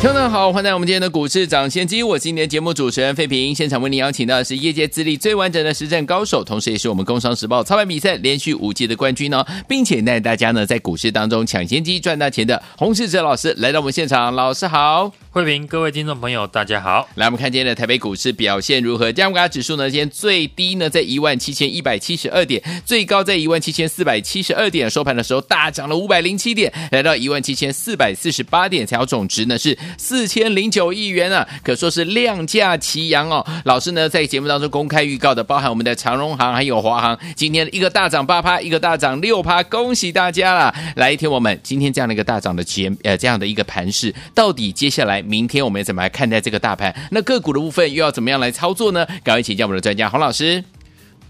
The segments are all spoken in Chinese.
听众好，欢迎来我们今天的股市抢先机。我是今天节目主持人费平，现场为您邀请到的是业界资历最完整的实战高手，同时也是我们工商时报操盘比赛连续五届的冠军哦，并且带大家呢在股市当中抢先机赚大钱的洪世哲老师来到我们现场，老师好。慧平，各位听众朋友，大家好。来，我们看今天的台北股市表现如何？加权指数呢，今天最低呢在一万七千一百七十二点，最高在一万七千四百七十二点，收盘的时候大涨了五百零七点，来到一万七千四百四十八点，成交总值呢是四千零九亿元啊，可说是量价齐扬哦。老师呢在节目当中公开预告的，包含我们的长荣行还有华航，今天一个大涨八趴，一个大涨六趴，恭喜大家啦！来，听我们今天这样的一个大涨的节呃这样的一个盘势，到底接下来？明天我们怎么来看待这个大盘？那个股的部分又要怎么样来操作呢？赶快请教我们的专家洪老师。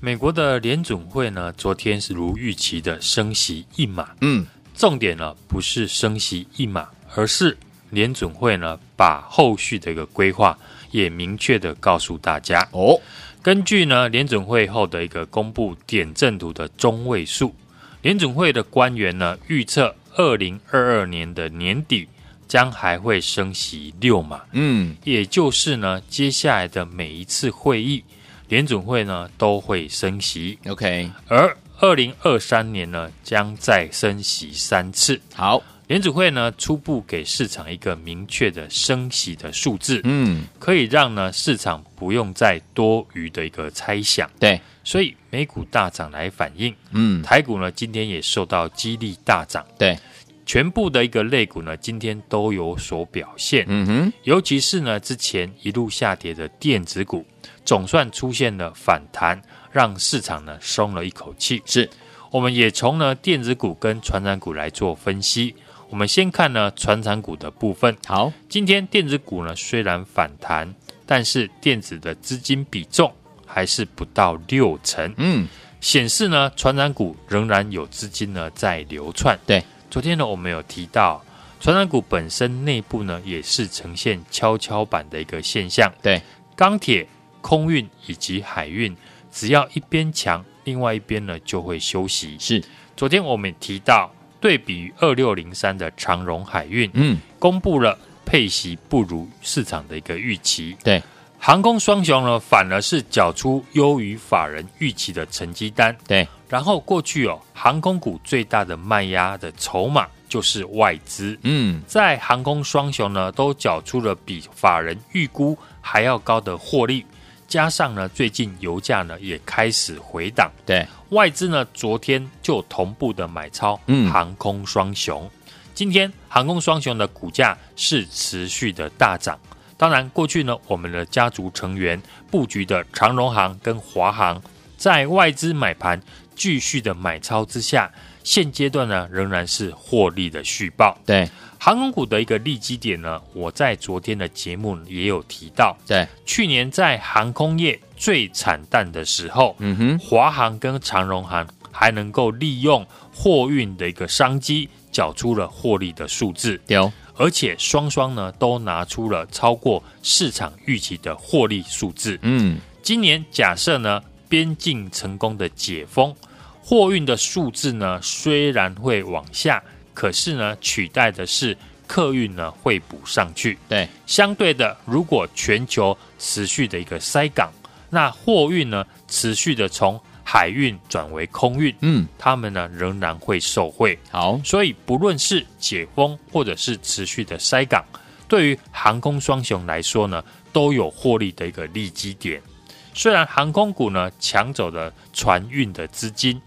美国的联准会呢，昨天是如预期的升息一码。嗯，重点呢不是升息一码，而是联准会呢把后续的一个规划也明确的告诉大家。哦，根据呢联准会后的一个公布点阵图的中位数，联准会的官员呢预测二零二二年的年底。将还会升息六码，嗯，也就是呢，接下来的每一次会议，联准会呢都会升息，OK。而二零二三年呢，将再升息三次。好，联准会呢初步给市场一个明确的升息的数字，嗯，可以让呢市场不用再多余的一个猜想。对，所以美股大涨来反映，嗯，台股呢今天也受到激励大涨，对。全部的一个类股呢，今天都有所表现。嗯哼，尤其是呢，之前一路下跌的电子股，总算出现了反弹，让市场呢松了一口气。是，我们也从呢电子股跟传染股来做分析。我们先看呢传产股的部分。好，今天电子股呢虽然反弹，但是电子的资金比重还是不到六成。嗯，显示呢传染股仍然有资金呢在流窜。对。昨天呢，我们有提到，传产股本身内部呢也是呈现跷跷板的一个现象。对，钢铁、空运以及海运，只要一边强，另外一边呢就会休息。是，昨天我们也提到，对比于二六零三的长荣海运，嗯，公布了配息不如市场的一个预期。对，航空双雄呢反而是缴出优于法人预期的成绩单。对。然后过去哦，航空股最大的卖压的筹码就是外资。嗯，在航空双雄呢都缴出了比法人预估还要高的获利，加上呢最近油价呢也开始回档，对外资呢昨天就同步的买超航空双雄。嗯、今天航空双雄的股价是持续的大涨。当然，过去呢我们的家族成员布局的长荣行跟华航，在外资买盘。继续的买超之下，现阶段呢仍然是获利的续报。对航空股的一个利基点呢，我在昨天的节目也有提到。对，去年在航空业最惨淡的时候，嗯哼，华航跟长荣行还能够利用货运的一个商机，缴出了获利的数字。有，而且双双呢都拿出了超过市场预期的获利数字。嗯，今年假设呢。边境成功的解封，货运的数字呢虽然会往下，可是呢取代的是客运呢会补上去。对，相对的，如果全球持续的一个塞港，那货运呢持续的从海运转为空运，嗯，他们呢仍然会受惠。好，所以不论是解封或者是持续的塞港，对于航空双雄来说呢，都有获利的一个利基点。虽然航空股呢抢走了船运的资金，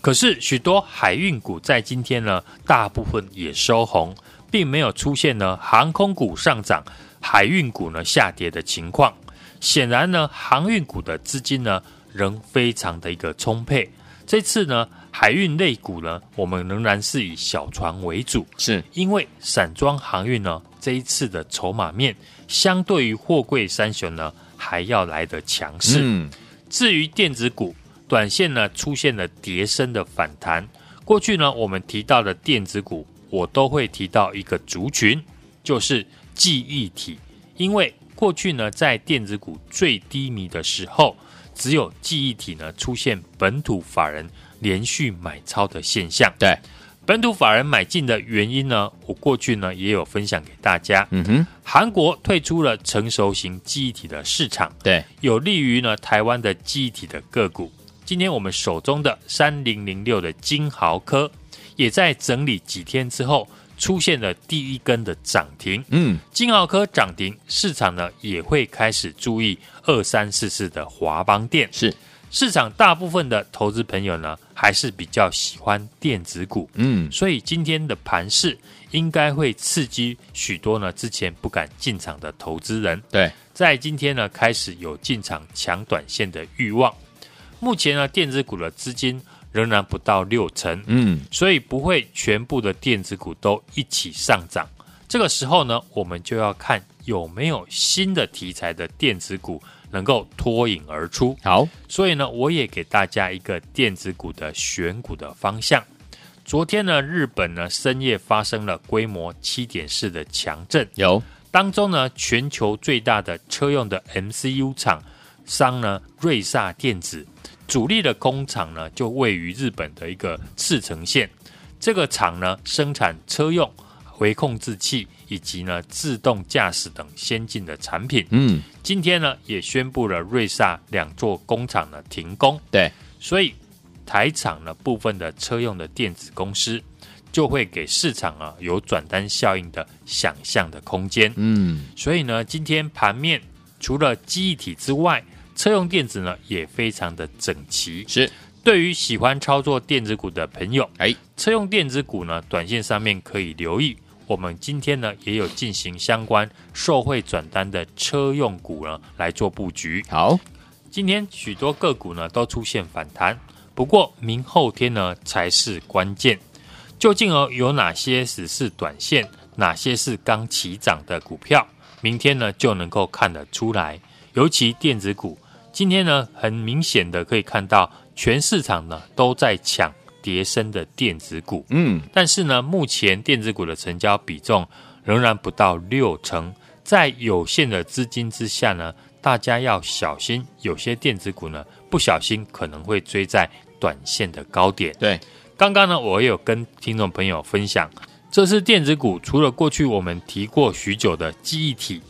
可是许多海运股在今天呢大部分也收红，并没有出现呢航空股上涨、海运股呢下跌的情况。显然呢航运股的资金呢仍非常的一个充沛。这次呢海运类股呢我们仍然是以小船为主，是因为散装航运呢这一次的筹码面相对于货柜三雄呢。还要来得强势。嗯，至于电子股，短线呢出现了跌升的反弹。过去呢，我们提到的电子股，我都会提到一个族群，就是记忆体。因为过去呢，在电子股最低迷的时候，只有记忆体呢出现本土法人连续买超的现象。对，本土法人买进的原因呢，我过去呢也有分享给大家。嗯哼，韩国退出了成熟型记忆体的市场，对，有利于呢台湾的记忆体的个股。今天我们手中的三零零六的金豪科，也在整理几天之后，出现了第一根的涨停。嗯，金豪科涨停，市场呢也会开始注意二三四四的华邦电。是，市场大部分的投资朋友呢，还是比较喜欢电子股。嗯，所以今天的盘势应该会刺激许多呢之前不敢进场的投资人。对，在今天呢开始有进场抢短线的欲望。目前呢，电子股的资金仍然不到六成，嗯，所以不会全部的电子股都一起上涨。这个时候呢，我们就要看有没有新的题材的电子股能够脱颖而出。好，所以呢，我也给大家一个电子股的选股的方向。昨天呢，日本呢深夜发生了规模七点四的强震，有当中呢，全球最大的车用的 MCU 厂商呢，瑞萨电子。主力的工厂呢，就位于日本的一个赤城县。这个厂呢，生产车用微控制器以及呢自动驾驶等先进的产品。嗯，今天呢，也宣布了瑞萨两座工厂呢停工。对，所以台厂呢部分的车用的电子公司就会给市场啊有转单效应的想象的空间。嗯，所以呢，今天盘面除了记忆体之外，车用电子呢也非常的整齐，是对于喜欢操作电子股的朋友，哎，车用电子股呢，短线上面可以留意。我们今天呢也有进行相关受惠转单的车用股呢来做布局。好，今天许多个股呢都出现反弹，不过明后天呢才是关键。究竟哦有哪些只是短线，哪些是刚起涨的股票，明天呢就能够看得出来。尤其电子股。今天呢，很明显的可以看到，全市场呢都在抢跌升的电子股。嗯，但是呢，目前电子股的成交比重仍然不到六成，在有限的资金之下呢，大家要小心，有些电子股呢不小心可能会追在短线的高点。对，刚刚呢，我也有跟听众朋友分享，这是电子股除了过去我们提过许久的记忆体。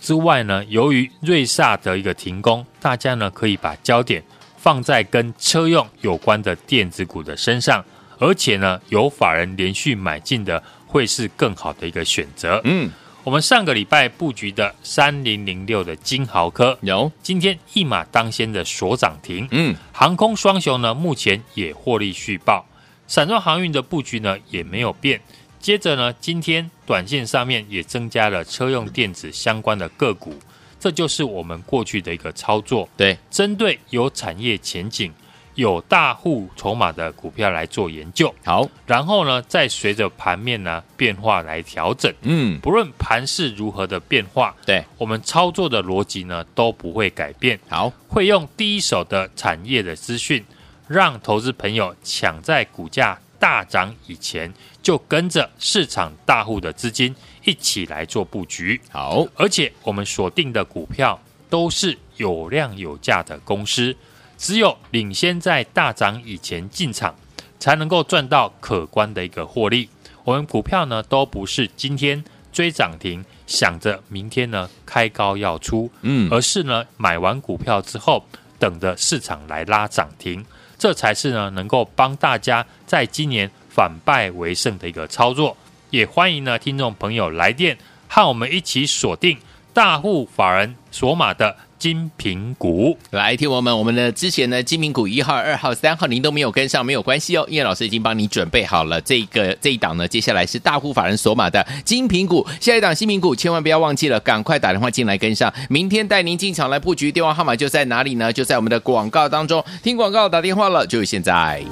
之外呢，由于瑞萨的一个停工，大家呢可以把焦点放在跟车用有关的电子股的身上，而且呢有法人连续买进的，会是更好的一个选择。嗯，我们上个礼拜布局的三零零六的金豪科有今天一马当先的所涨停。嗯，航空双雄呢目前也获利续报，散装航运的布局呢也没有变。接着呢，今天短线上面也增加了车用电子相关的个股，这就是我们过去的一个操作。对，针对有产业前景、有大户筹码的股票来做研究。好，然后呢，再随着盘面呢变化来调整。嗯，不论盘势如何的变化，对，我们操作的逻辑呢都不会改变。好，会用第一手的产业的资讯，让投资朋友抢在股价大涨以前，就跟着市场大户的资金一起来做布局。好，而且我们锁定的股票都是有量有价的公司，只有领先在大涨以前进场，才能够赚到可观的一个获利。我们股票呢，都不是今天追涨停，想着明天呢开高要出，嗯，而是呢买完股票之后，等着市场来拉涨停。这才是呢，能够帮大家在今年反败为胜的一个操作。也欢迎呢，听众朋友来电，和我们一起锁定大户法人锁码的金平股。来，听我们，我们的之前呢，金平股一号、二号、三号，您都没有跟上，没有关系哦，因为老师已经帮你准备好了这个这一档呢。接下来是大户法人锁码的金平股，下一档精品股，千万不要忘记了，赶快打电话进来跟上，明天带您进场来布局。电话号码就在哪里呢？就在我们的广告当中，听广告打电话了，就现在。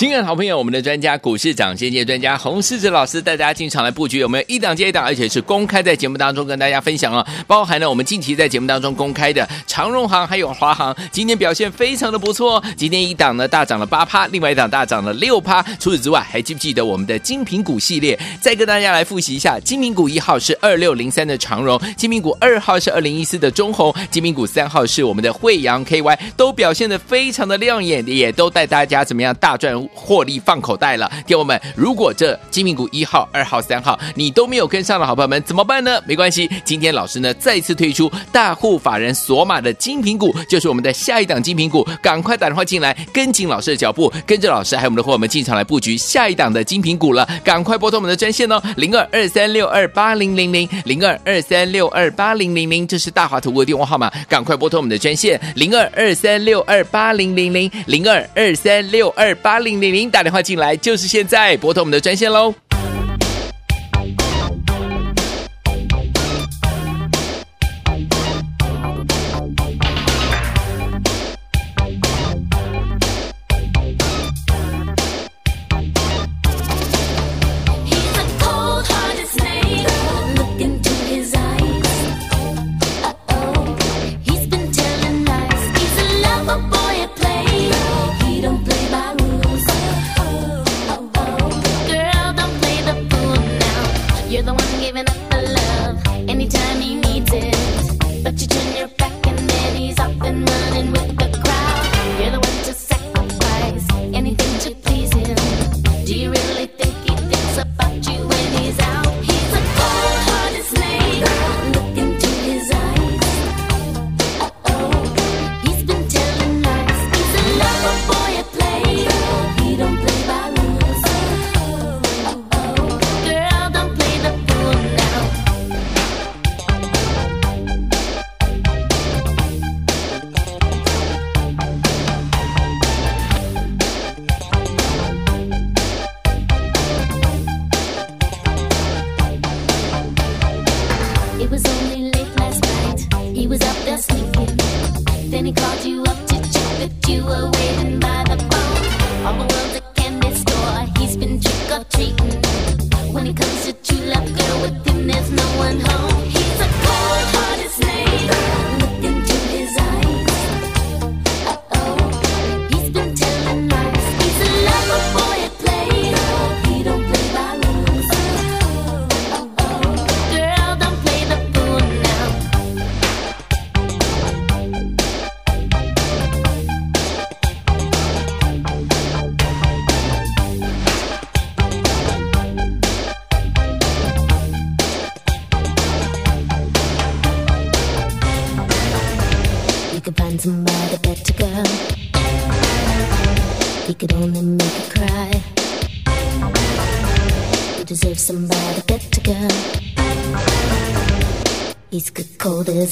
亲爱的好朋友，我们的专家股市长先机专家洪世哲老师带大家进场来布局，有没有一档接一档，而且是公开在节目当中跟大家分享哦。包含了我们近期在节目当中公开的长荣行还有华航，今天表现非常的不错。哦今天一档呢大涨了八趴，另外一档大涨了六趴。除此之外，还记不记得我们的精品股系列？再跟大家来复习一下，精品股一号是二六零三的长荣，精品股二号是二零一四的中红，精品股三号是我们的惠阳 KY，都表现的非常的亮眼，也都带大家怎么样大赚。获利放口袋了，听我们，如果这精品股一号、二号、三号你都没有跟上的好朋友们怎么办呢？没关系，今天老师呢再次推出大户法人索玛的金品股，就是我们的下一档金品股，赶快打电话进来，跟紧老师的脚步，跟着老师还有我们的伙伴们进场来布局下一档的金品股了，赶快拨通我们的专线哦，零二二三六二八零零零零二二三六二八零零零，这是大华投顾的电话号码，赶快拨通我们的专线零二二三六二八零零零零二二三六二八零。零零打电话进来就是现在，拨通我们的专线喽。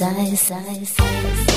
eyes, eyes, eyes.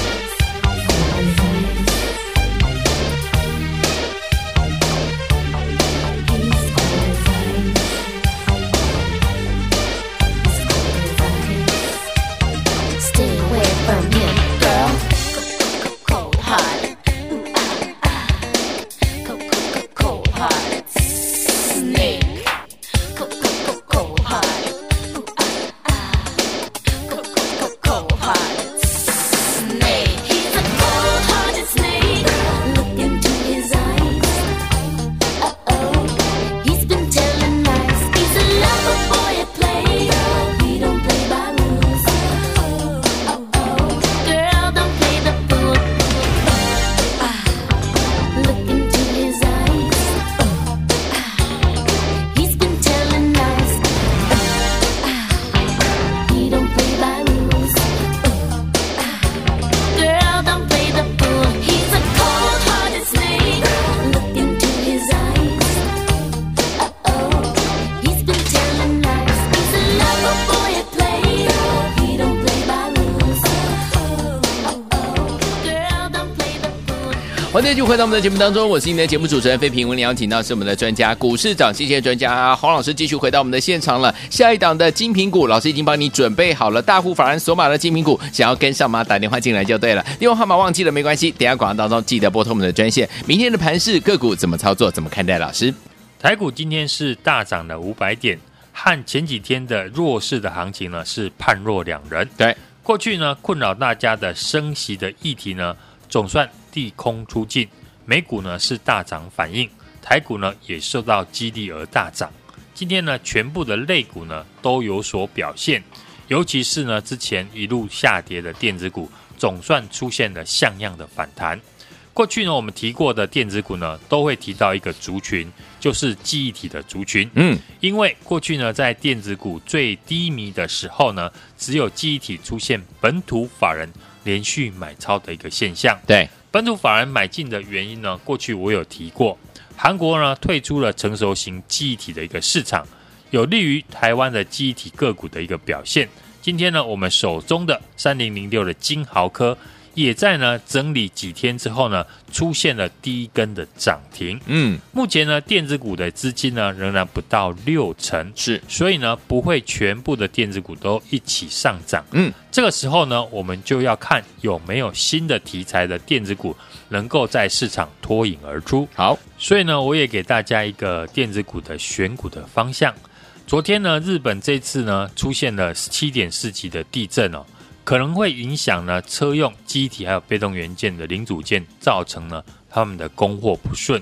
欢迎继续回到我们的节目当中，我是您的节目主持人费平。我们邀请到是我们的专家，股市长，谢谢专家黄老师继续回到我们的现场了。下一档的精品股，老师已经帮你准备好了，大户法人索马的精品股，想要跟上吗？打电话进来就对了，电话号码忘记了没关系，等下广告当中记得拨通我们的专线。明天的盘市个股怎么操作？怎么看待？老师，台股今天是大涨了五百点，和前几天的弱势的行情呢是判若两人。对，过去呢困扰大家的升息的议题呢，总算利空出尽。美股呢是大涨反应，台股呢也受到激励而大涨。今天呢，全部的类股呢都有所表现，尤其是呢之前一路下跌的电子股，总算出现了像样的反弹。过去呢，我们提过的电子股呢，都会提到一个族群，就是记忆体的族群。嗯，因为过去呢，在电子股最低迷的时候呢，只有记忆体出现本土法人连续买超的一个现象。对。本土法人买进的原因呢？过去我有提过，韩国呢退出了成熟型记忆体的一个市场，有利于台湾的记忆体个股的一个表现。今天呢，我们手中的三零零六的金豪科。也在呢整理几天之后呢，出现了第一根的涨停。嗯，目前呢电子股的资金呢仍然不到六成，是，所以呢不会全部的电子股都一起上涨。嗯，这个时候呢，我们就要看有没有新的题材的电子股能够在市场脱颖而出。好，所以呢，我也给大家一个电子股的选股的方向。昨天呢，日本这次呢出现了七点四级的地震哦。可能会影响呢车用机体还有被动元件的零组件，造成呢他们的供货不顺。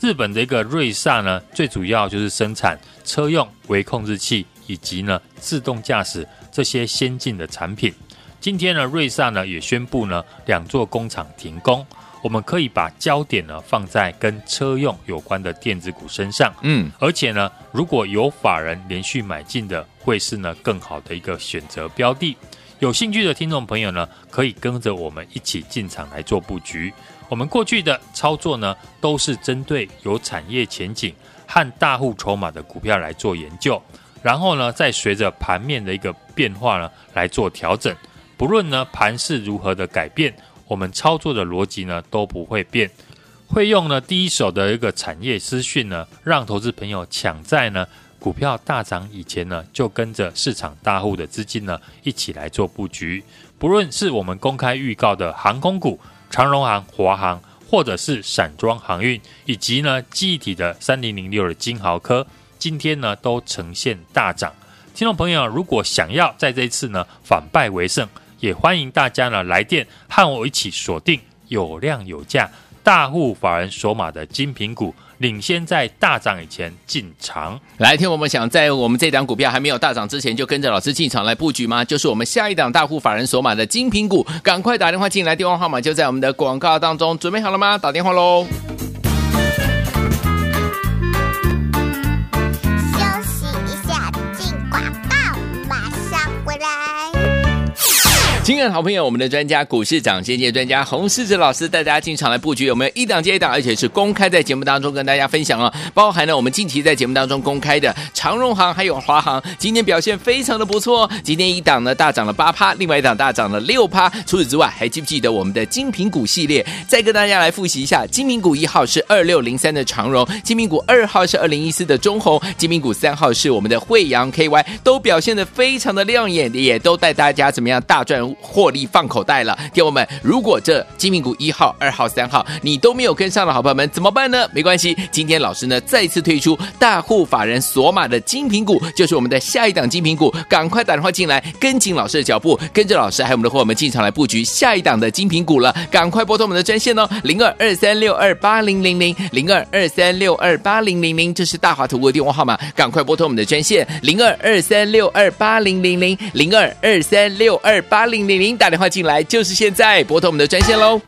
日本的一个瑞萨呢，最主要就是生产车用微控制器以及呢自动驾驶这些先进的产品。今天呢，瑞萨呢也宣布呢两座工厂停工。我们可以把焦点呢放在跟车用有关的电子股身上。嗯，而且呢，如果有法人连续买进的，会是呢更好的一个选择标的。有兴趣的听众朋友呢，可以跟着我们一起进场来做布局。我们过去的操作呢，都是针对有产业前景和大户筹码的股票来做研究，然后呢，再随着盘面的一个变化呢来做调整。不论呢盘势如何的改变，我们操作的逻辑呢都不会变，会用呢第一手的一个产业资讯呢，让投资朋友抢在呢。股票大涨以前呢，就跟着市场大户的资金呢一起来做布局。不论是我们公开预告的航空股、长荣航、华航，或者是散装航运，以及呢记忆体的三零零六的金豪科，今天呢都呈现大涨。听众朋友，如果想要在这一次呢反败为胜，也欢迎大家呢来电和我一起锁定有量有价大户法人锁码的精品股。领先在大涨以前进场，来听我们想在我们这档股票还没有大涨之前就跟着老师进场来布局吗？就是我们下一档大户法人所马的精品股，赶快打电话进来，电话号码就在我们的广告当中，准备好了吗？打电话喽！亲爱的好朋友，我们的专家股市长先机专家洪世哲老师带大家进场来布局，有没有一档接一档，而且是公开在节目当中跟大家分享哦。包含了我们近期在节目当中公开的长荣航还有华航，今天表现非常的不错。今天一档呢大涨了八趴，另外一档大涨了六趴。除此之外，还记不记得我们的精品股系列？再跟大家来复习一下，精品股一号是二六零三的长荣，精品股二号是二零一四的中鸿，精品股三号是我们的惠阳 KY，都表现的非常的亮眼，也都带大家怎么样大赚。获利放口袋了，听我们，如果这金品股一号、二号、三号你都没有跟上的好朋友们怎么办呢？没关系，今天老师呢再次推出大户法人锁码的金品股，就是我们的下一档金品股，赶快打电话进来，跟紧老师的脚步，跟着老师还有我们的伙伴们进场来布局下一档的金品股了，赶快拨通我们的专线哦，零二二三六二八零零零零二二三六二八零零零，这是大华投顾的电话号码，赶快拨通我们的专线零二二三六二八零零零零二二三六二八零零零。打电话进来就是现在，拨通我们的专线喽。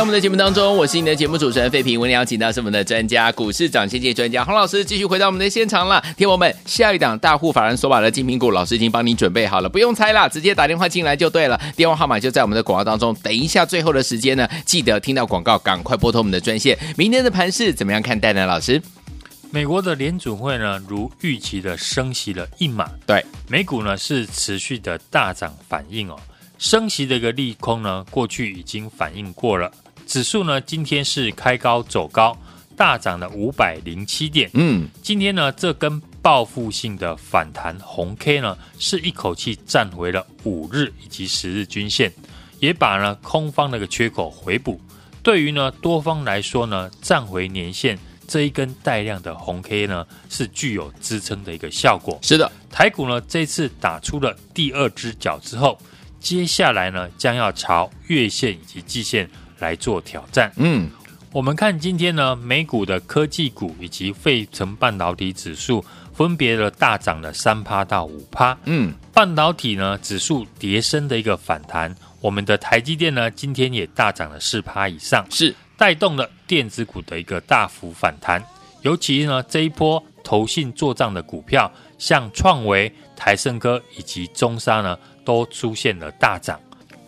到我们的节目当中，我是你的节目主持人费平。我们邀请到是我们的专家，股市涨先界专家洪老师，继续回到我们的现场了。听我们下一档大户法人所买的金苹果，老师已经帮你准备好了，不用猜了，直接打电话进来就对了。电话号码就在我们的广告当中。等一下，最后的时间呢，记得听到广告，赶快拨通我们的专线。明天的盘市怎么样看待呢？老师，美国的联准会呢，如预期的升息了一码，对，美股呢是持续的大涨反应哦。升息的一个利空呢，过去已经反映过了。指数呢，今天是开高走高，大涨了五百零七点。嗯，今天呢，这根报复性的反弹红 K 呢，是一口气站回了五日以及十日均线，也把呢空方那个缺口回补。对于呢多方来说呢，站回年线这一根带量的红 K 呢，是具有支撑的一个效果。是的，台股呢这次打出了第二只脚之后。接下来呢，将要朝月线以及季线来做挑战。嗯，我们看今天呢，美股的科技股以及费城半导体指数分别的大涨了三趴到五趴。嗯，半导体呢指数跌升的一个反弹，我们的台积电呢今天也大涨了四趴以上，是带动了电子股的一个大幅反弹。尤其呢这一波投信做账的股票，像创维、台胜科以及中沙呢。都出现了大涨，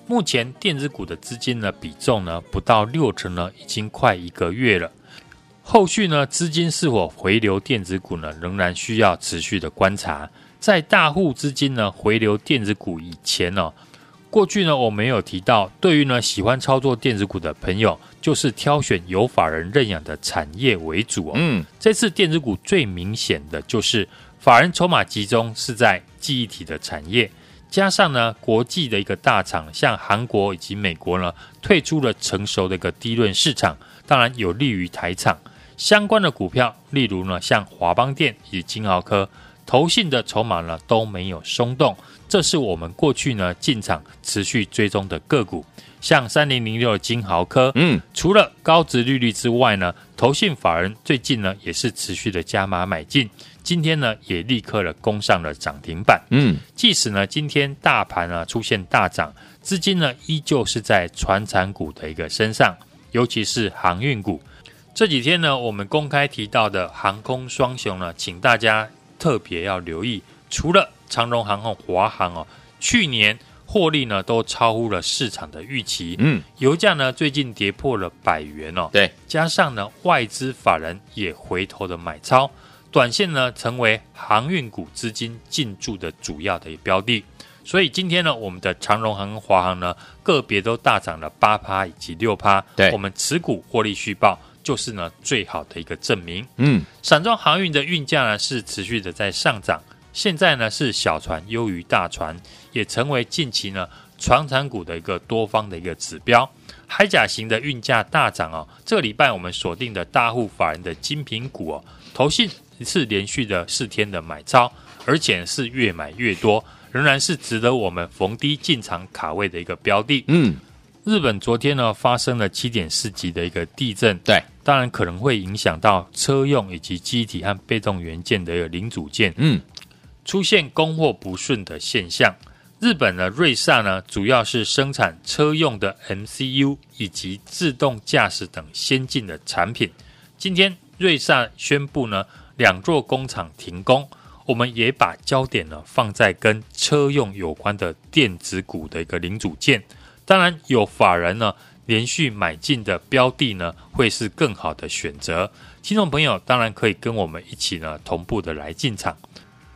目前电子股的资金呢比重呢不到六成呢，已经快一个月了。后续呢资金是否回流电子股呢，仍然需要持续的观察。在大户资金呢回流电子股以前呢，过去呢我没有提到，对于呢喜欢操作电子股的朋友，就是挑选有法人认养的产业为主哦。嗯，这次电子股最明显的就是法人筹码集中是在记忆体的产业。加上呢，国际的一个大厂，像韩国以及美国呢，退出了成熟的一个低润市场，当然有利于台厂。相关的股票，例如呢，像华邦电以及金豪科，投信的筹码呢都没有松动，这是我们过去呢进场持续追踪的个股，像三零零六的金豪科，嗯，除了高值利率之外呢，投信法人最近呢也是持续的加码买进。今天呢，也立刻了攻上了涨停板。嗯，即使呢，今天大盘呢出现大涨，资金呢依旧是在传产股的一个身上，尤其是航运股。这几天呢，我们公开提到的航空双雄呢，请大家特别要留意。除了长荣航空、华航哦，去年获利呢都超乎了市场的预期。嗯，油价呢最近跌破了百元哦。对，加上呢外资法人也回头的买超。短线呢，成为航运股资金进驻的主要的一标的，所以今天呢，我们的长荣航跟华航呢，个别都大涨了八趴以及六趴。对，我们持股获利续报，就是呢最好的一个证明。嗯，散装航运的运价呢是持续的在上涨，现在呢是小船优于大船，也成为近期呢船产股的一个多方的一个指标。海甲型的运价大涨哦，这个礼拜我们锁定的大户法人的精品股哦，投信。是连续的四天的买超，而且是越买越多，仍然是值得我们逢低进场卡位的一个标的。嗯，日本昨天呢发生了七点四级的一个地震，对，当然可能会影响到车用以及机体和被动元件的一个零组件，嗯，出现供货不顺的现象。日本的瑞萨呢，主要是生产车用的 MCU 以及自动驾驶等先进的产品。今天瑞萨宣布呢。两座工厂停工，我们也把焦点呢放在跟车用有关的电子股的一个零组件。当然，有法人呢连续买进的标的呢，会是更好的选择。听众朋友当然可以跟我们一起呢同步的来进场。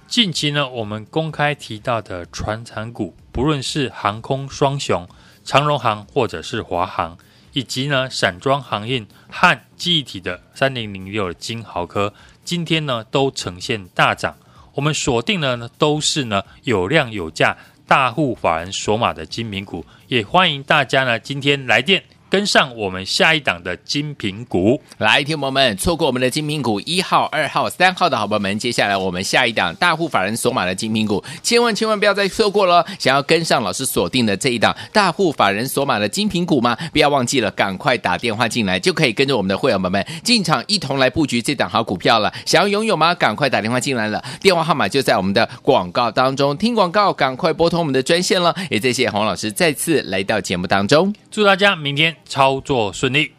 近期呢，我们公开提到的传产股，不论是航空双雄长荣航或者是华航，以及呢散装航运和记忆体的三零零六金豪科。今天呢，都呈现大涨。我们锁定的呢，都是呢有量有价、大户法人索马的精明股，也欢迎大家呢今天来电。跟上我们下一档的精品股，来，听友们，错过我们的精品股一号、二号、三号的好朋友们，接下来我们下一档大户法人锁码的精品股，千万千万不要再错过了。想要跟上老师锁定的这一档大户法人锁码的精品股吗？不要忘记了，赶快打电话进来，就可以跟着我们的会员朋友们进场一同来布局这档好股票了。想要拥有吗？赶快打电话进来了，电话号码就在我们的广告当中。听广告，赶快拨通我们的专线了。也谢谢洪老师再次来到节目当中，祝大家明天。操作顺利。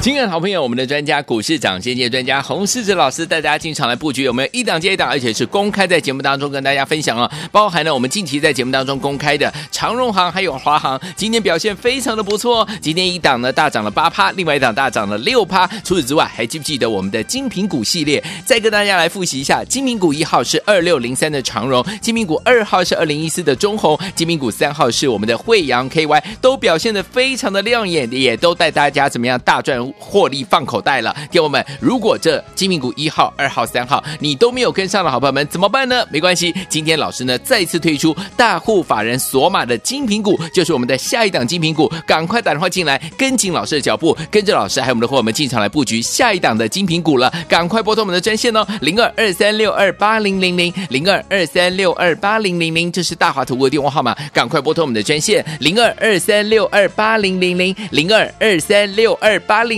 亲爱的好朋友，我们的专家股市长先机专家洪世哲老师带大家进场来布局，有没有一档接一档，而且是公开在节目当中跟大家分享啊？包含了我们近期在节目当中公开的长荣航还有华航，今天表现非常的不错，哦今天一档呢大涨了八趴，另外一档大涨了六趴。除此之外，还记不记得我们的精品股系列？再跟大家来复习一下，精品股一号是二六零三的长荣，精品股二号是二零一四的中鸿，精品股三号是我们的惠阳 KY，都表现的非常的亮眼，也都带大家怎么样大赚。获利放口袋了，听友们，如果这精品股一号、二号、三号你都没有跟上的好朋友们怎么办呢？没关系，今天老师呢再次推出大户法人锁码的金品股，就是我们的下一档金品股，赶快打电话进来，跟紧老师的脚步，跟着老师还有我们的伙伴们进场来布局下一档的金品股了，赶快拨通我们的专线哦，零二二三六二八零零零零二二三六二八零零零，这是大华投顾的电话号码，赶快拨通我们的专线零二二三六二八零零零零二二三六二八零。